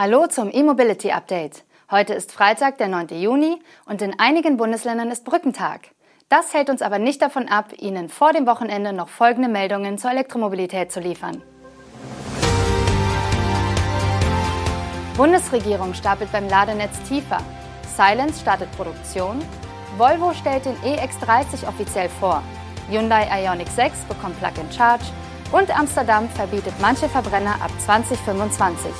Hallo zum E-Mobility Update. Heute ist Freitag, der 9. Juni und in einigen Bundesländern ist Brückentag. Das hält uns aber nicht davon ab, Ihnen vor dem Wochenende noch folgende Meldungen zur Elektromobilität zu liefern. Bundesregierung stapelt beim Ladenetz tiefer. Silence startet Produktion. Volvo stellt den EX30 offiziell vor. Hyundai Ioniq 6 bekommt Plug-in-Charge. Und Amsterdam verbietet manche Verbrenner ab 2025.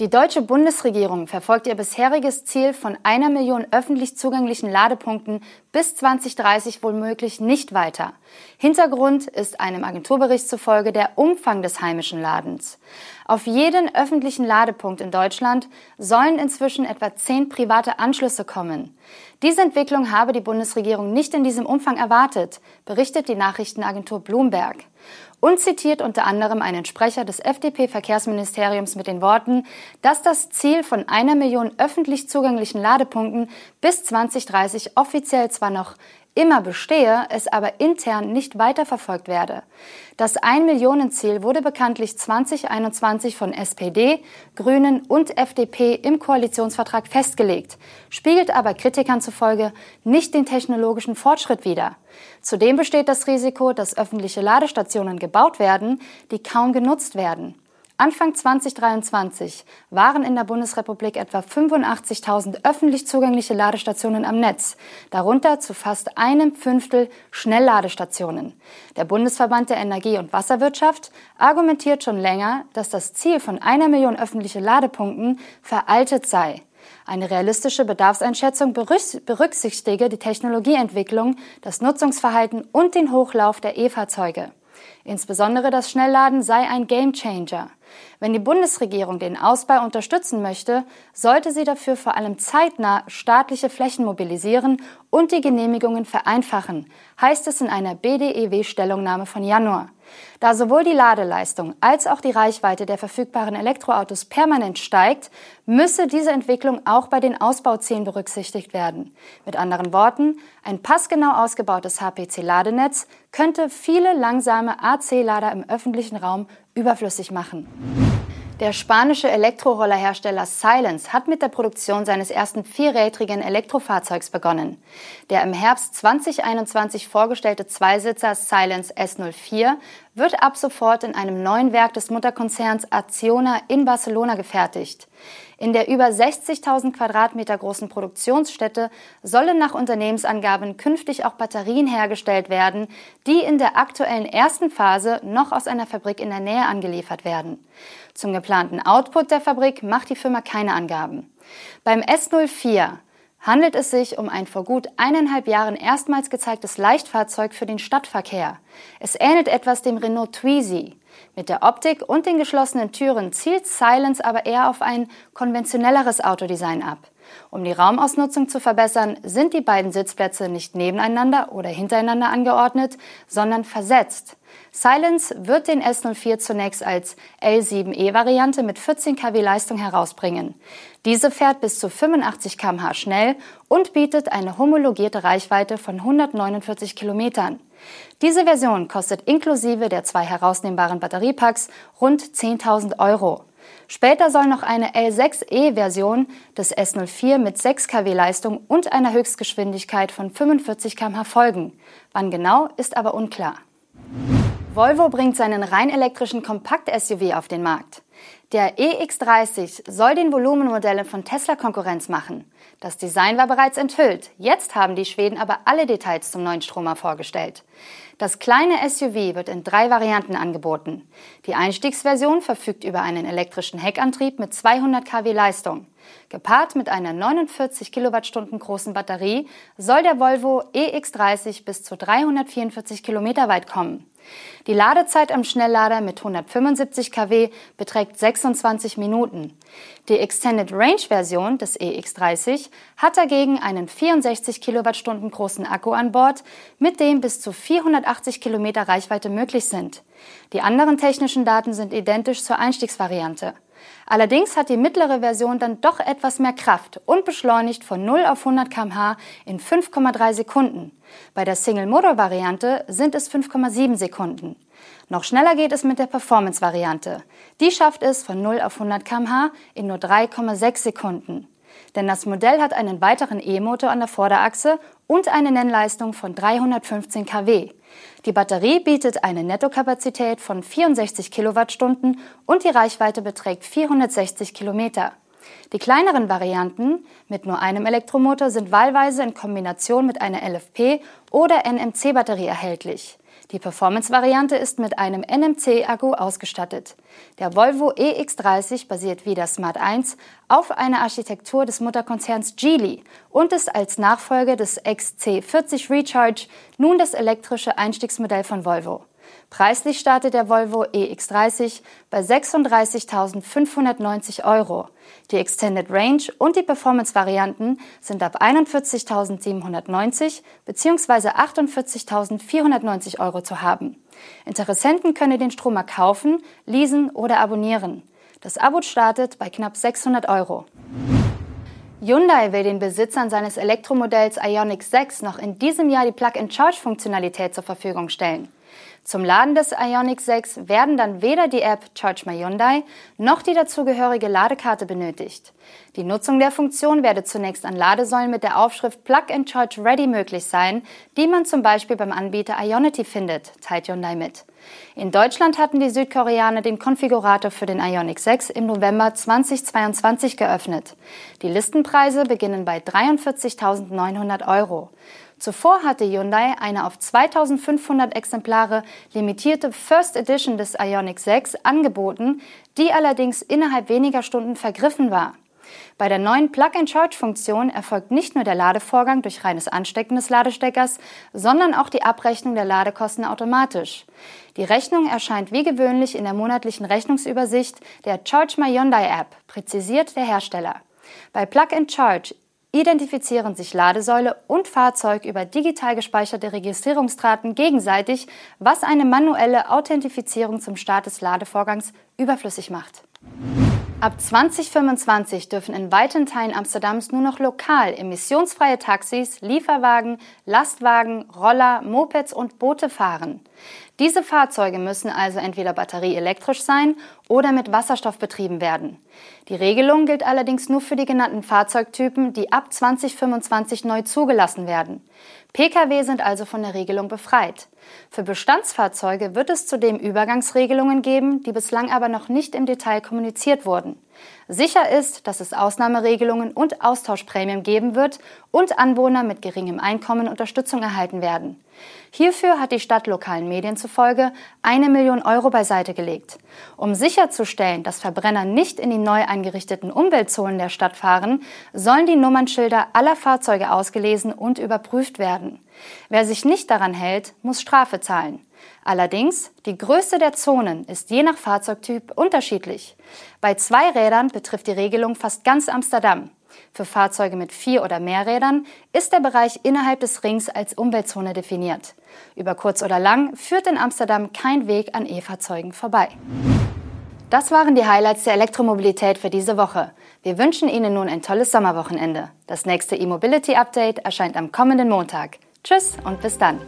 Die deutsche Bundesregierung verfolgt ihr bisheriges Ziel von einer Million öffentlich zugänglichen Ladepunkten bis 2030 womöglich nicht weiter. Hintergrund ist einem Agenturbericht zufolge der Umfang des heimischen Ladens. Auf jeden öffentlichen Ladepunkt in Deutschland sollen inzwischen etwa zehn private Anschlüsse kommen. Diese Entwicklung habe die Bundesregierung nicht in diesem Umfang erwartet, berichtet die Nachrichtenagentur Bloomberg und zitiert unter anderem einen Sprecher des FDP-Verkehrsministeriums mit den Worten, dass das Ziel von einer Million öffentlich zugänglichen Ladepunkten bis 2030 offiziell zwar noch immer bestehe, es aber intern nicht weiterverfolgt werde. Das Ein-Millionen-Ziel wurde bekanntlich 2021 von SPD, Grünen und FDP im Koalitionsvertrag festgelegt, spiegelt aber Kritikern zufolge nicht den technologischen Fortschritt wider. Zudem besteht das Risiko, dass öffentliche Ladestationen gebaut werden, die kaum genutzt werden. Anfang 2023 waren in der Bundesrepublik etwa 85.000 öffentlich zugängliche Ladestationen am Netz, darunter zu fast einem Fünftel Schnellladestationen. Der Bundesverband der Energie- und Wasserwirtschaft argumentiert schon länger, dass das Ziel von einer Million öffentliche Ladepunkten veraltet sei. Eine realistische Bedarfseinschätzung berücksichtige die Technologieentwicklung, das Nutzungsverhalten und den Hochlauf der E-Fahrzeuge. Insbesondere das Schnellladen sei ein Gamechanger. Wenn die Bundesregierung den Ausbau unterstützen möchte, sollte sie dafür vor allem zeitnah staatliche Flächen mobilisieren und die Genehmigungen vereinfachen, heißt es in einer BDEW-Stellungnahme von Januar. Da sowohl die Ladeleistung als auch die Reichweite der verfügbaren Elektroautos permanent steigt, müsse diese Entwicklung auch bei den Ausbauzielen berücksichtigt werden. Mit anderen Worten, ein passgenau ausgebautes HPC-Ladenetz könnte viele langsame AC-Lader im öffentlichen Raum überflüssig machen. Der spanische Elektrorollerhersteller Silence hat mit der Produktion seines ersten vierrädrigen Elektrofahrzeugs begonnen. Der im Herbst 2021 vorgestellte Zweisitzer Silence S04 wird ab sofort in einem neuen Werk des Mutterkonzerns Acciona in Barcelona gefertigt. In der über 60.000 Quadratmeter großen Produktionsstätte sollen nach Unternehmensangaben künftig auch Batterien hergestellt werden, die in der aktuellen ersten Phase noch aus einer Fabrik in der Nähe angeliefert werden. Zum geplanten Output der Fabrik macht die Firma keine Angaben. Beim S04 handelt es sich um ein vor gut eineinhalb Jahren erstmals gezeigtes Leichtfahrzeug für den Stadtverkehr. Es ähnelt etwas dem Renault Twizy. Mit der Optik und den geschlossenen Türen zielt Silence aber eher auf ein konventionelleres Autodesign ab. Um die Raumausnutzung zu verbessern, sind die beiden Sitzplätze nicht nebeneinander oder hintereinander angeordnet, sondern versetzt. Silence wird den S04 zunächst als L7E-Variante mit 14 kW Leistung herausbringen. Diese fährt bis zu 85 km/h schnell und bietet eine homologierte Reichweite von 149 Kilometern. Diese Version kostet inklusive der zwei herausnehmbaren Batteriepacks rund 10.000 Euro. Später soll noch eine L6E-Version des S04 mit 6 kW Leistung und einer Höchstgeschwindigkeit von 45 km/h folgen. Wann genau, ist aber unklar. Volvo bringt seinen rein elektrischen Kompakt-SUV auf den Markt. Der EX30 soll den Volumenmodellen von Tesla Konkurrenz machen. Das Design war bereits enthüllt. Jetzt haben die Schweden aber alle Details zum neuen Stromer vorgestellt. Das kleine SUV wird in drei Varianten angeboten. Die Einstiegsversion verfügt über einen elektrischen Heckantrieb mit 200 kW Leistung. Gepaart mit einer 49 Kilowattstunden großen Batterie soll der Volvo EX30 bis zu 344 Kilometer weit kommen. Die Ladezeit am Schnelllader mit 175 kW beträgt 26 Minuten. Die Extended Range Version des EX30 hat dagegen einen 64 Kilowattstunden großen Akku an Bord, mit dem bis zu 480 Kilometer Reichweite möglich sind. Die anderen technischen Daten sind identisch zur Einstiegsvariante. Allerdings hat die mittlere Version dann doch etwas mehr Kraft und beschleunigt von 0 auf 100 km/h in 5,3 Sekunden. Bei der Single-Motor-Variante sind es 5,7 Sekunden. Noch schneller geht es mit der Performance-Variante. Die schafft es von 0 auf 100 km/h in nur 3,6 Sekunden. Denn das Modell hat einen weiteren E-Motor an der Vorderachse und eine Nennleistung von 315 kW. Die Batterie bietet eine Nettokapazität von 64 Kilowattstunden und die Reichweite beträgt 460 Kilometer. Die kleineren Varianten mit nur einem Elektromotor sind wahlweise in Kombination mit einer LFP oder NMC-Batterie erhältlich. Die Performance-Variante ist mit einem NMC-Akku ausgestattet. Der Volvo EX30 basiert wie der Smart 1 auf einer Architektur des Mutterkonzerns Geely und ist als Nachfolger des XC40 Recharge nun das elektrische Einstiegsmodell von Volvo. Preislich startet der Volvo EX30 bei 36.590 Euro. Die Extended Range und die Performance-Varianten sind ab 41.790 bzw. 48.490 Euro zu haben. Interessenten können den Stromer kaufen, leasen oder abonnieren. Das Abo startet bei knapp 600 Euro. Hyundai will den Besitzern seines Elektromodells Ioniq 6 noch in diesem Jahr die Plug-and-Charge-Funktionalität zur Verfügung stellen. Zum Laden des Ioniq 6 werden dann weder die App Charge My Hyundai noch die dazugehörige Ladekarte benötigt. Die Nutzung der Funktion werde zunächst an Ladesäulen mit der Aufschrift Plug and Charge Ready möglich sein, die man zum Beispiel beim Anbieter Ionity findet, teilt Hyundai mit. In Deutschland hatten die Südkoreaner den Konfigurator für den Ioniq 6 im November 2022 geöffnet. Die Listenpreise beginnen bei 43.900 Euro. Zuvor hatte Hyundai eine auf 2500 Exemplare limitierte First Edition des Ioniq 6 angeboten, die allerdings innerhalb weniger Stunden vergriffen war. Bei der neuen Plug-and-Charge-Funktion erfolgt nicht nur der Ladevorgang durch reines Anstecken des Ladesteckers, sondern auch die Abrechnung der Ladekosten automatisch. Die Rechnung erscheint wie gewöhnlich in der monatlichen Rechnungsübersicht der Charge My Hyundai App, präzisiert der Hersteller. Bei Plug and Charge identifizieren sich Ladesäule und Fahrzeug über digital gespeicherte Registrierungsdaten gegenseitig, was eine manuelle Authentifizierung zum Start des Ladevorgangs überflüssig macht. Ab 2025 dürfen in weiten Teilen Amsterdams nur noch lokal emissionsfreie Taxis, Lieferwagen, Lastwagen, Roller, Mopeds und Boote fahren. Diese Fahrzeuge müssen also entweder batterieelektrisch sein oder mit Wasserstoff betrieben werden. Die Regelung gilt allerdings nur für die genannten Fahrzeugtypen, die ab 2025 neu zugelassen werden. Pkw sind also von der Regelung befreit. Für Bestandsfahrzeuge wird es zudem Übergangsregelungen geben, die bislang aber noch nicht im Detail kommuniziert wurden. Sicher ist, dass es Ausnahmeregelungen und Austauschprämien geben wird und Anwohner mit geringem Einkommen Unterstützung erhalten werden. Hierfür hat die Stadt lokalen Medien zufolge eine Million Euro beiseite gelegt. Um sicherzustellen, dass Verbrenner nicht in die neu eingerichteten Umweltzonen der Stadt fahren, sollen die Nummernschilder aller Fahrzeuge ausgelesen und überprüft werden. Wer sich nicht daran hält, muss Strafe zahlen. Allerdings, die Größe der Zonen ist je nach Fahrzeugtyp unterschiedlich. Bei zwei Rädern betrifft die Regelung fast ganz Amsterdam. Für Fahrzeuge mit vier oder mehr Rädern ist der Bereich innerhalb des Rings als Umweltzone definiert. Über kurz oder lang führt in Amsterdam kein Weg an E-Fahrzeugen vorbei. Das waren die Highlights der Elektromobilität für diese Woche. Wir wünschen Ihnen nun ein tolles Sommerwochenende. Das nächste E-Mobility Update erscheint am kommenden Montag. Tschüss und bis dann.